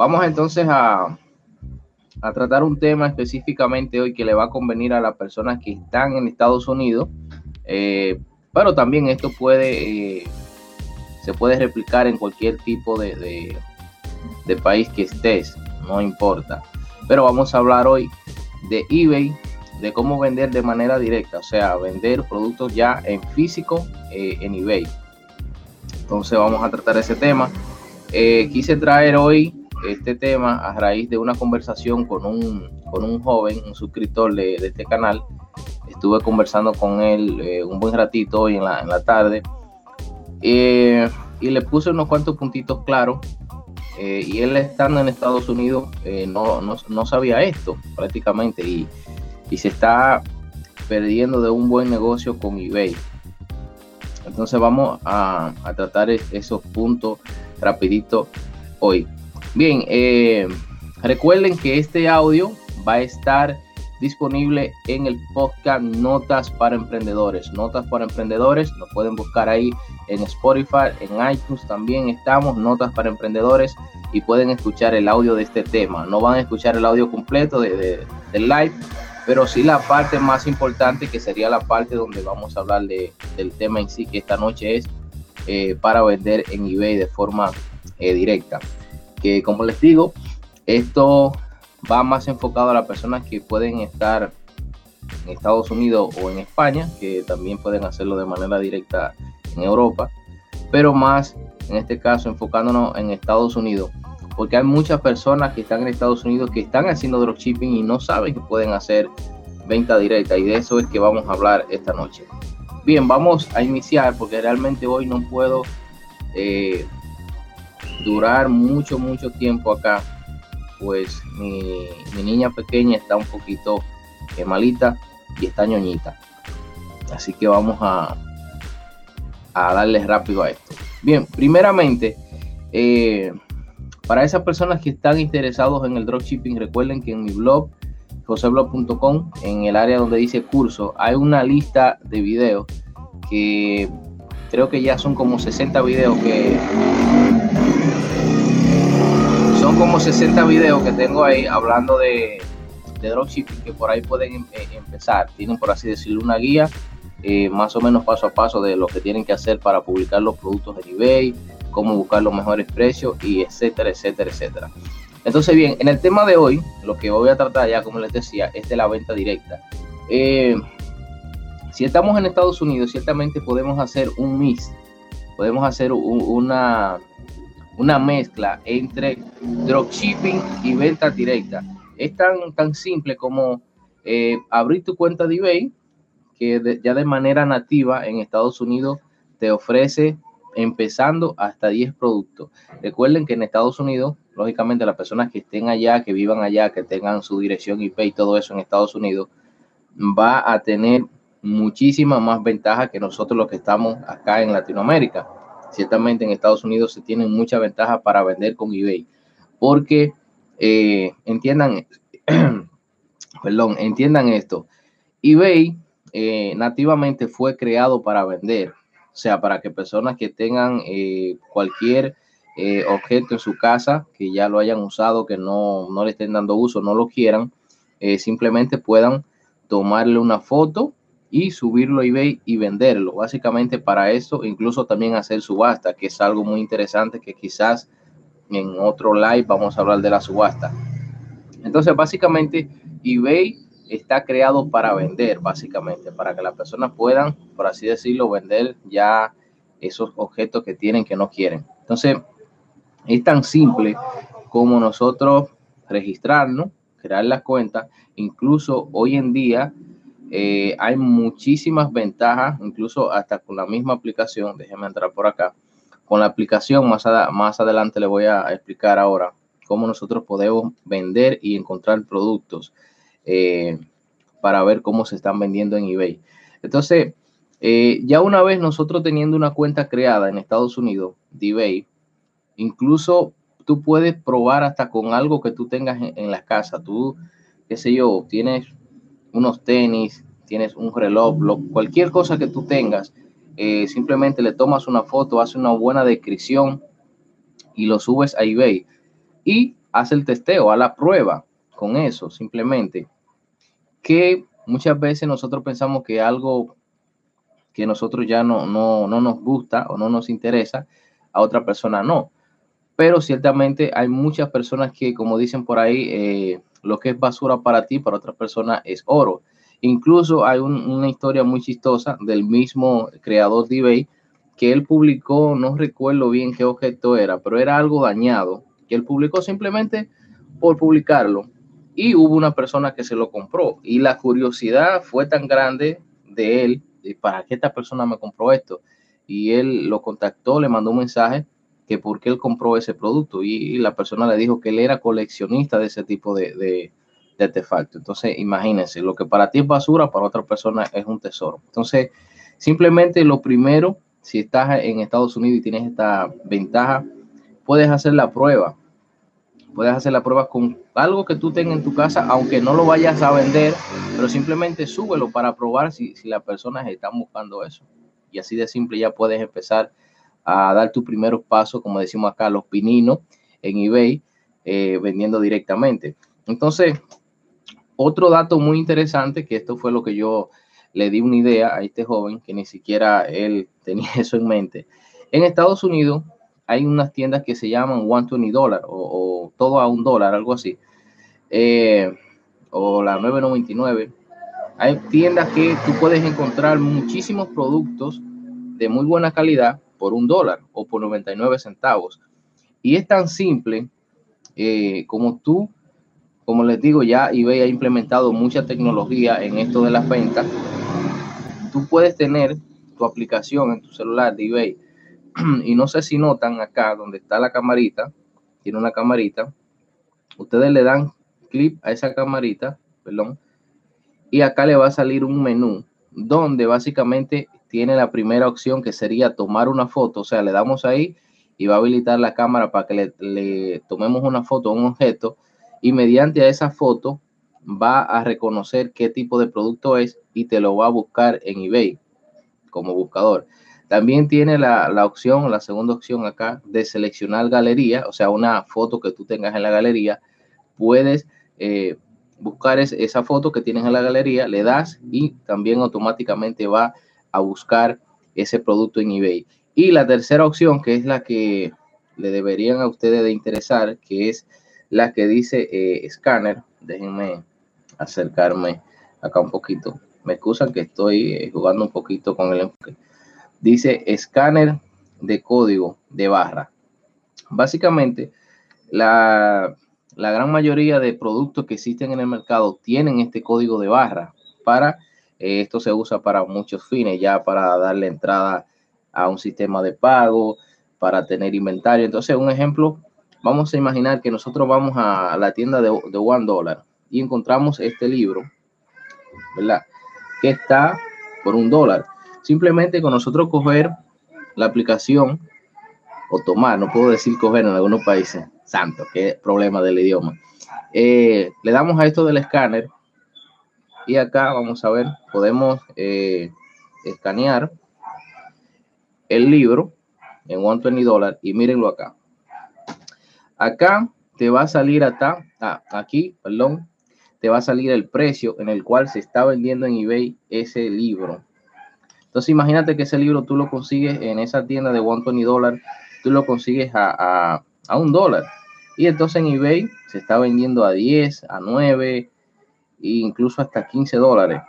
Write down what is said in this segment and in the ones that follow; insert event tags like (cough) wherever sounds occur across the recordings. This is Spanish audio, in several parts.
vamos entonces a, a tratar un tema específicamente hoy que le va a convenir a las personas que están en Estados Unidos, eh, pero también esto puede, eh, se puede replicar en cualquier tipo de, de, país que estés, no importa. Pero vamos a hablar hoy de eBay, de cómo vender de manera directa, o sea, vender productos ya en físico eh, en eBay. Entonces vamos a tratar ese tema. quise traer hoy este tema a raíz de una conversación con un, con un joven, un suscriptor de, este canal. Estuve conversando con él eh, un buen ratito hoy en la, en la tarde eh, y le puse unos cuantos puntitos claros. Eh, y él estando en Estados Unidos no, no, no, sabía esto prácticamente y, y se está perdiendo de un buen negocio con eBay. Entonces vamos a, a tratar esos puntos rapidito hoy. Bien, eh, recuerden que este audio va a estar disponible en el podcast Notas para Emprendedores. Notas para Emprendedores, lo pueden buscar ahí en Spotify, en iTunes también estamos, Notas para Emprendedores, y pueden escuchar el audio de este tema. No van a escuchar el audio completo de, del live, pero sí la parte más importante, que sería la parte donde vamos a hablar de, del tema en sí, que esta noche es eh, para vender en eBay de forma eh, directa que como les digo, esto va más enfocado a las personas que pueden estar en Estados Unidos o en España, que también pueden hacerlo de manera directa en Europa, pero más en este caso enfocándonos en Estados Unidos, porque hay muchas personas que están en Estados Unidos que están haciendo dropshipping y no saben que pueden hacer venta directa y de eso es que vamos a hablar esta noche. Bien, vamos a iniciar porque realmente hoy no puedo eh, durar mucho, mucho tiempo acá, pues mi, niña pequeña está un poquito eh, malita y está ñoñita. Así que vamos a, a darle rápido a esto. Bien, primeramente, eh, para esas personas que están interesados en el dropshipping, recuerden que en mi blog, joseblog.com, en el área donde dice curso, hay una lista de videos que creo que ya son como 60 videos que como 60 videos que tengo ahí hablando de, de dropshipping que por ahí pueden em, eh, empezar. Tienen, por así decirlo, una guía eh, más o menos paso a paso de lo que tienen que hacer para publicar los productos en eBay, cómo buscar los mejores precios y etcétera, etcétera, etcétera. Entonces, bien, en el tema de hoy, lo que voy a tratar ya, como les decía, es de la venta directa. Eh, si estamos en Estados Unidos, ciertamente podemos hacer un mix, podemos hacer una, una mezcla entre dropshipping y venta directa. Es tan, tan simple como eh, abrir tu cuenta de eBay, que ya de manera nativa en Estados Unidos te ofrece empezando hasta 10 productos. Recuerden que en Estados Unidos, lógicamente las personas que estén allá, que vivan allá, que tengan su dirección IP y todo eso en Estados Unidos, va a tener muchísima más ventaja que nosotros los que estamos acá en Latinoamérica. Ciertamente en Estados Unidos se tienen mucha ventaja para vender con eBay, porque eh, entiendan, (clears throat) perdón, entiendan esto, eBay eh, nativamente fue creado para vender, o sea, para que personas que tengan eh, cualquier objeto en su casa, que ya lo hayan usado, que no, no le estén dando uso, no lo quieran, simplemente puedan tomarle una foto y subirlo a eBay y venderlo. Básicamente para eso, incluso también hacer subasta, que es algo muy interesante que quizás en otro live vamos a hablar de la subasta. Entonces, básicamente, eBay está creado para vender, básicamente, para que las personas puedan, por así decirlo, vender ya esos objetos que tienen que no quieren. Entonces, es tan simple como nosotros registrarnos, crear la cuenta. Incluso hoy en día eh, hay muchísimas ventajas, incluso hasta con la misma aplicación. Déjenme entrar por acá. Con la aplicación, más, más adelante le voy a explicar ahora cómo nosotros podemos vender y encontrar productos eh, para ver cómo se están vendiendo en eBay. Entonces, eh, ya una vez nosotros teniendo una cuenta creada en Estados Unidos de eBay, incluso tú puedes probar hasta con algo que tú tengas en, en la casa. Tú, qué sé yo, tienes unos tenis, tienes un reloj, cualquier cosa que tú tengas, eh, simplemente le tomas una foto, haces una buena descripción y lo subes a eBay. Y haz el testeo, haz la prueba con eso, simplemente. Que muchas veces nosotros pensamos que algo que nosotros ya no, no, no nos gusta o no nos interesa, a otra persona no. Pero ciertamente hay muchas personas que, como dicen por ahí, eh, lo que es basura para ti, para otra persona es oro. Incluso hay una historia muy chistosa del mismo creador de eBay que él publicó, no recuerdo bien qué objeto era, pero era algo dañado, que él publicó simplemente por publicarlo. Y hubo una persona que se lo compró. Y la curiosidad fue tan grande de él, de para qué esta persona me compró esto. Y él lo contactó, le mandó un mensaje que por qué él compró ese producto. Y, la persona le dijo que él era coleccionista de ese tipo de, de, artefactos. Entonces, imagínense, lo que para ti es basura, para otra persona es un tesoro. Entonces, simplemente lo primero si estás en Estados Unidos y tienes esta ventaja, puedes hacer la prueba. Puedes hacer la prueba con algo que tú tengas en tu casa, aunque no lo vayas a vender, pero simplemente súbelo para probar si, si las personas están buscando eso. Y así de simple ya puedes empezar a dar tus primeros pasos, como decimos acá, los pininos en eBay, eh, vendiendo directamente. Entonces, otro dato muy interesante, que esto fue lo que yo le di una idea a este joven que ni siquiera él (laughs) tenía eso en mente. En Estados Unidos hay unas tiendas que se llaman 120 dólares o, todo a un dólar, algo así. Eh, o la 999. Hay tiendas que tú puedes encontrar muchísimos productos de muy buena calidad por un dólar o por 99 centavos. Y es tan simple eh, como tú, como les digo, ya eBay ha implementado mucha tecnología en esto de las ventas. Tú puedes tener tu aplicación en tu celular de eBay. (clears throat) Y no sé si notan acá donde está la camarita, tiene una camarita, ustedes le dan clic a esa camarita, perdón, y acá le va a salir un menú donde básicamente tiene la primera opción que sería tomar una foto, o sea, le damos ahí y va a habilitar la cámara para que le, tomemos una foto a un objeto y mediante esa foto va a reconocer qué tipo de producto es y te lo va a buscar en eBay como buscador. También tiene la, opción, la segunda opción acá, de seleccionar galería, o sea, una foto que tú tengas en la galería. Puedes eh, buscar esa foto que tienes en la galería, le das y también automáticamente va a buscar ese producto en eBay. Y la tercera opción, que es la que le deberían a ustedes de interesar, que es la que dice eh, escáner. Déjenme acercarme acá un poquito. Me excusan que estoy eh, jugando un poquito con el enfoque. Dice escáner de código de barra. Básicamente, la, gran mayoría de productos que existen en el mercado tienen este código de barra para eh, esto se usa para muchos fines, ya para darle entrada a un sistema de pago, para tener inventario. Entonces, un ejemplo, vamos a imaginar que nosotros vamos a la tienda de, de One Dollar y encontramos este libro, ¿verdad? Que está por un dólar. Simplemente con nosotros coger la aplicación o tomar, no puedo decir coger en algunos países, santo, qué problema del idioma. Eh, le damos a esto del escáner y acá vamos a ver, podemos eh, escanear el libro en 120 dólares y mírenlo acá. Acá te va a salir hasta ah, aquí, perdón, te va a salir el precio en el cual se está vendiendo en eBay ese libro. Entonces imagínate que ese libro tú lo consigues en esa tienda de 120 dólares, tú lo consigues a, un dólar. Y entonces en eBay se está vendiendo a 10, a 9 incluso hasta 15 dólares.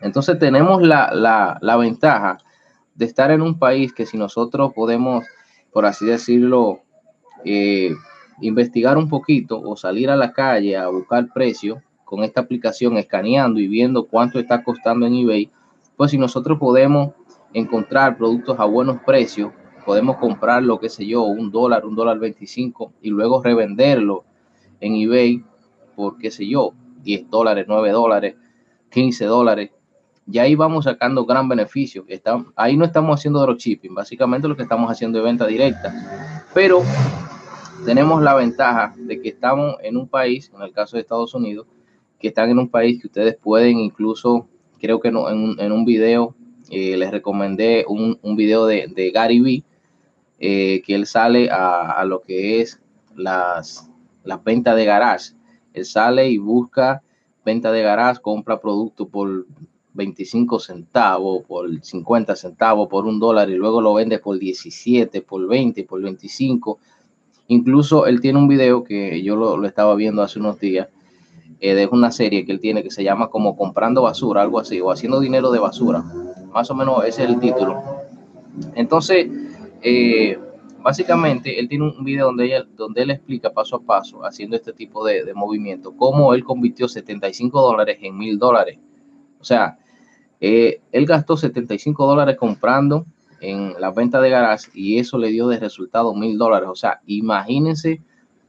Entonces tenemos la, la, la ventaja de estar en un país que si nosotros podemos, por así decirlo, eh, investigar un poquito o salir a la calle a buscar precios con esta aplicación, escaneando y viendo cuánto está costando en eBay, pues si nosotros podemos encontrar productos a buenos precios, podemos comprar lo que sé yo, un dólar, un dólar 25 y luego revenderlo en eBay por qué sé yo, 10 dólares, 9 dólares, 15 dólares. Y ahí vamos sacando gran beneficio. Está, ahí no estamos haciendo dropshipping, básicamente lo que estamos haciendo es venta directa. Pero tenemos la ventaja de que estamos en un país, en el caso de Estados Unidos, que están en un país que ustedes pueden incluso, creo que no, en, un video, eh, les recomendé un, un video de, Gary Vee, eh, que él sale a, lo que es las, la venta de garage. Él sale y busca venta de garage, compra producto por 25 centavos, por 50 centavos, por un dólar y luego lo vende por 17, por 20, por 25. Incluso él tiene un video que yo lo, estaba viendo hace unos días, eh, de una serie que él tiene que se llama como comprando basura, algo así, o haciendo dinero de basura. Más o menos ese es el título. Entonces, eh, básicamente, él tiene un video donde, ella, donde él explica paso a paso, haciendo este tipo de, de movimiento, cómo él convirtió 75 dólares en mil dólares. O sea, eh, él gastó 75 dólares comprando en la venta de garage y eso le dio de resultado mil dólares. O sea, imagínense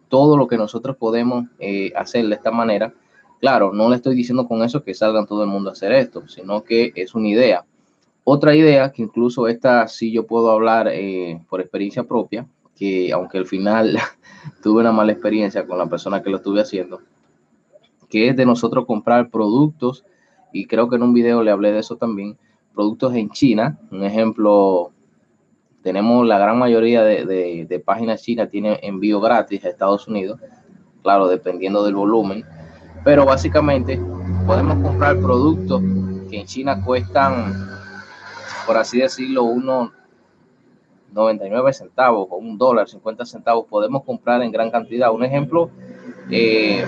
todo lo que nosotros podemos eh, hacer de esta manera. Claro, no le estoy diciendo con eso que salgan todo el mundo a hacer esto, sino que es una idea. Otra idea que incluso esta sí yo puedo hablar eh, por experiencia propia, que aunque al final (laughs) tuve una mala experiencia con la persona que lo estuve haciendo, que es de nosotros comprar productos, y creo que en un video le hablé de eso también, productos en China, un ejemplo, tenemos la gran mayoría de, páginas chinas tienen envío gratis a Estados Unidos, claro, dependiendo del volumen, pero básicamente podemos comprar productos que en China cuestan, por así decirlo, unos 99 centavos o un dólar, 50 centavos, podemos comprar en gran cantidad. Un ejemplo, eh,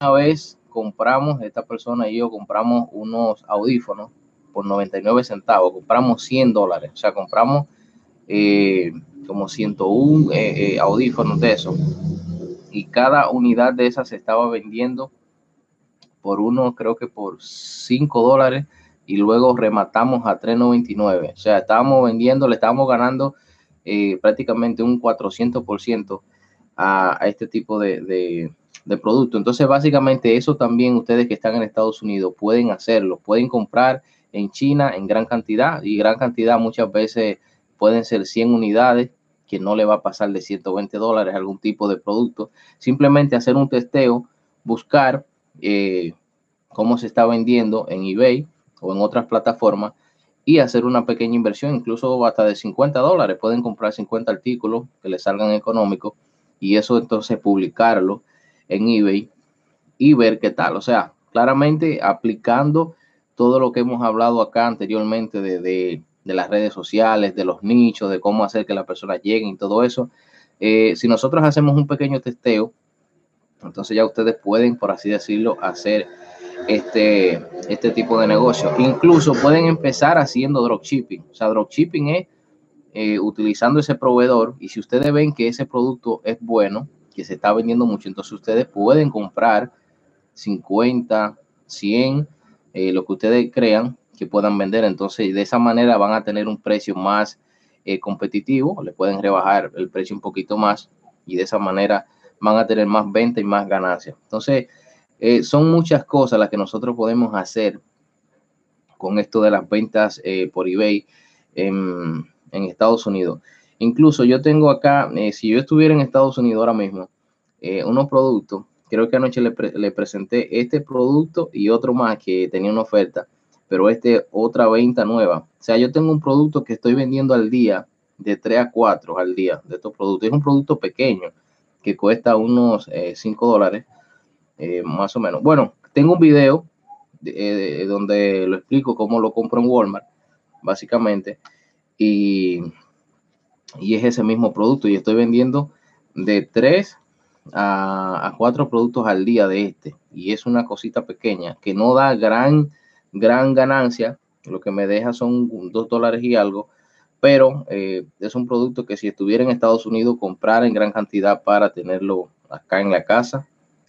una vez compramos, esta persona y yo compramos unos audífonos por 99 centavos, compramos 100 dólares, o sea, compramos eh, como 101 eh, eh, audífonos de eso. Y cada unidad de esas se estaba vendiendo por uno, creo que por 5 dólares, y luego rematamos a 3.99. O sea, estábamos vendiendo, le estábamos ganando prácticamente un 400% a, a, este tipo de producto. Entonces, básicamente eso también ustedes que están en Estados Unidos pueden hacerlo, pueden comprar en China en gran cantidad y gran cantidad muchas veces pueden ser 100 unidades que no le va a pasar de 120 dólares algún tipo de producto. Simplemente hacer un testeo, buscar eh, cómo se está vendiendo en eBay o en otras plataformas y hacer una pequeña inversión, incluso hasta de 50 dólares. Pueden comprar 50 artículos que les salgan económicos y eso entonces publicarlo en eBay y ver qué tal. O sea, claramente aplicando todo lo que hemos hablado acá anteriormente de, las redes sociales, de los nichos, de cómo hacer que las personas lleguen y todo eso. Eh, si nosotros hacemos un pequeño testeo, entonces ya ustedes pueden, por así decirlo, hacer este, este tipo de negocio. Incluso pueden empezar haciendo dropshipping. O sea, dropshipping es eh, utilizando ese proveedor y si ustedes ven que ese producto es bueno, que se está vendiendo mucho, entonces ustedes pueden comprar 50, 100 eh, lo que ustedes crean que puedan vender. Entonces, de esa manera van a tener un precio más eh, competitivo, le pueden rebajar el precio un poquito más y de esa manera van a tener más venta y más ganancias. Entonces, eh, son muchas cosas las que nosotros podemos hacer con esto de las ventas por eBay en, Estados Unidos. Incluso yo tengo acá, si yo estuviera en Estados Unidos ahora mismo, unos productos creo que anoche le, presenté este producto y otro más que tenía una oferta, pero este otra venta nueva. O sea, yo tengo un producto que estoy vendiendo al día de 3 a 4 al día de estos productos. Es un producto pequeño que cuesta unos 5 eh, dólares, eh, más o menos. Bueno, tengo un video eh, donde lo explico cómo lo compro en Walmart, básicamente, y, y es ese mismo producto. Y estoy vendiendo de 3 a, cuatro productos al día de este. Y es una cosita pequeña que no da gran, gran ganancia, lo que me deja son dos dólares y algo, pero eh, es un producto que si estuviera en Estados Unidos comprar en gran cantidad para tenerlo acá en la casa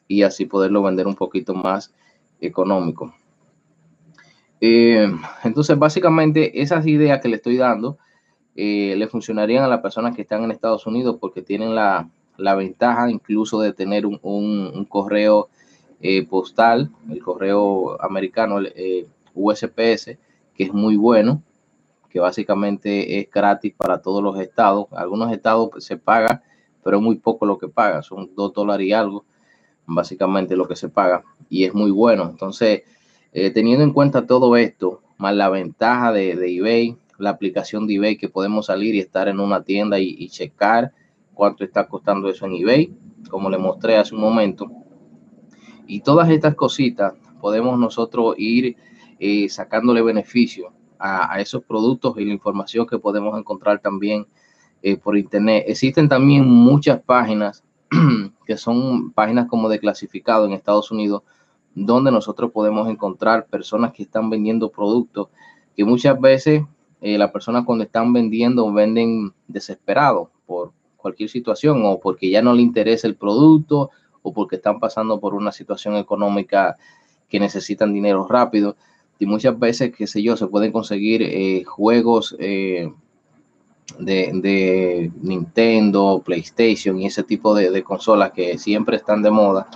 y así poderlo vender un poquito más económico. Eh, entonces, básicamente, esas ideas que le estoy dando eh, le funcionarían a las personas que están en Estados Unidos porque tienen la, la ventaja incluso de tener un, correo eh, postal, el correo americano, USPS, que es muy bueno, que básicamente es gratis para todos los estados. Algunos estados se paga, pero muy poco lo que paga, son dos dólares y algo, básicamente lo que se paga, y es muy bueno. Entonces, eh, teniendo en cuenta todo esto, más la ventaja de, eBay, la aplicación de eBay que podemos salir y estar en una tienda y checar cuánto está costando eso en eBay. como le mostré hace un momento. Y todas estas cositas podemos nosotros ir eh, sacándole beneficio a, esos productos y la información que podemos encontrar también eh, por internet. Existen también muchas páginas que son páginas como de clasificado en Estados Unidos, donde nosotros podemos encontrar personas que están vendiendo productos que muchas veces eh, las personas cuando están vendiendo venden desesperados por cualquier situación o porque ya no le interesa el producto o porque están pasando por una situación económica que necesitan dinero rápido. Y muchas veces, qué sé yo, se pueden conseguir eh, juegos eh, de, Nintendo, PlayStation y ese tipo de, consolas que siempre están de moda,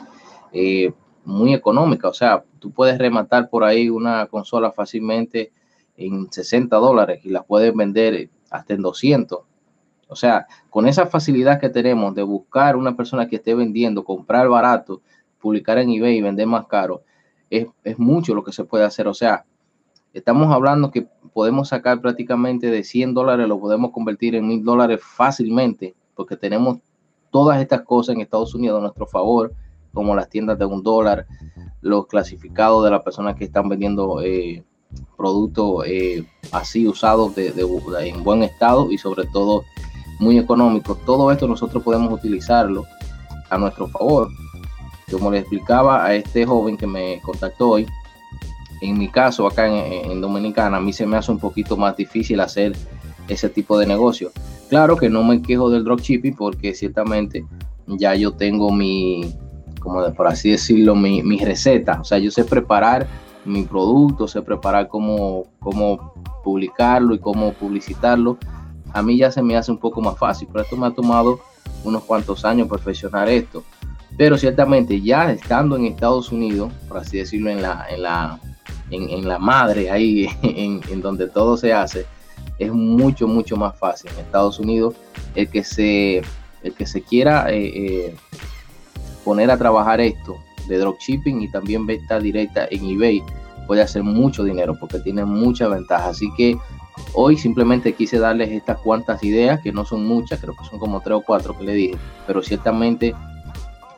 eh, muy económica. O sea, tú puedes rematar por ahí una consola fácilmente en 60 dólares y la puedes vender hasta en 200. O sea, con esa facilidad que tenemos de buscar una persona que esté vendiendo, comprar barato, publicar en eBay y vender más caro, es, es mucho lo que se puede hacer. O sea, Estamos hablando que podemos sacar prácticamente de 100 dólares, lo podemos convertir en mil dólares fácilmente, porque tenemos todas estas cosas en Estados Unidos a nuestro favor, como las tiendas de un dólar, los clasificados de las personas que están vendiendo eh, productos eh, así usados de, en buen estado y sobre todo muy económicos. Todo esto nosotros podemos utilizarlo a nuestro favor. Como le explicaba a este joven que me contactó hoy, en mi caso acá en, Dominicana, a mí se me hace un poquito más difícil hacer ese tipo de negocio. Claro que no me quejo del dropshipping porque ciertamente ya yo tengo mi, como por así decirlo, mi, receta. O sea, yo sé preparar mi producto, sé preparar cómo, cómo publicarlo y cómo publicitarlo. A mí ya se me hace un poco más fácil, pero esto me ha tomado unos cuantos años perfeccionar esto. Pero ciertamente ya estando en Estados Unidos, por así decirlo, en la, en la, en, la madre, ahí (laughs) en, donde todo se hace, es mucho, mucho más fácil. En Estados Unidos, el que se, el que se quiera eh, eh, poner a trabajar esto de dropshipping y también venta directa en eBay, puede hacer mucho dinero porque tiene mucha ventaja. Así que hoy simplemente quise darles estas cuantas ideas, que no son muchas, creo que son como tres o cuatro que le dije, pero ciertamente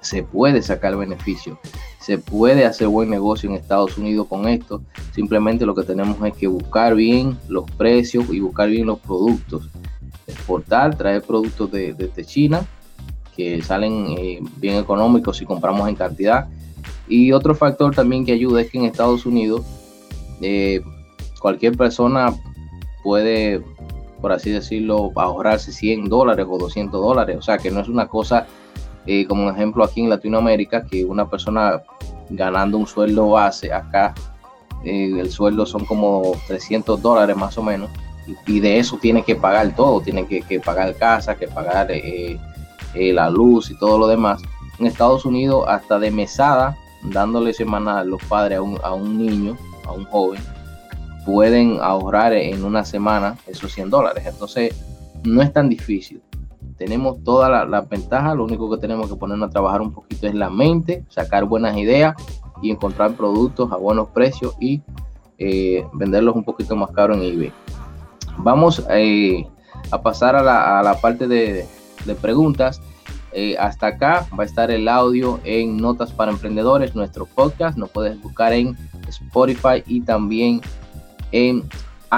se puede sacar beneficio se puede hacer buen negocio en Estados Unidos con esto. Simplemente lo que tenemos es que buscar bien los precios y buscar bien los productos. Exportar, traer productos de, China que salen eh, bien económicos si compramos en cantidad. Y otro factor también que ayuda es que en Estados Unidos eh, cualquier persona puede, por así decirlo, ahorrarse 100 dólares o 200 dólares. O sea que no es una cosa eh, como un ejemplo aquí en Latinoamérica, que una persona ganando un sueldo base acá, eh, el sueldo son como 300 dólares más o menos, y, de eso tiene que pagar todo, tiene que, pagar casa, que pagar eh, la luz y todo lo demás. En Estados Unidos, hasta de mesada, dándole semana los padres a un, a un niño, a un joven, pueden ahorrar en una semana esos 100 dólares. Entonces, no es tan difícil tenemos todas las la ventajas, lo único que tenemos que ponernos a trabajar un poquito es la mente, sacar buenas ideas y encontrar productos a buenos precios y eh, venderlos un poquito más caro en eBay. Vamos eh, a pasar a la, parte de, preguntas. Eh, hasta acá va a estar el audio en Notas para Emprendedores, nuestro podcast. Nos puedes buscar en Spotify y también en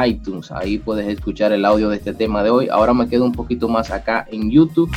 iTunes. Ahí puedes escuchar el audio de este tema de hoy. Ahora me quedo un poquito más acá en YouTube.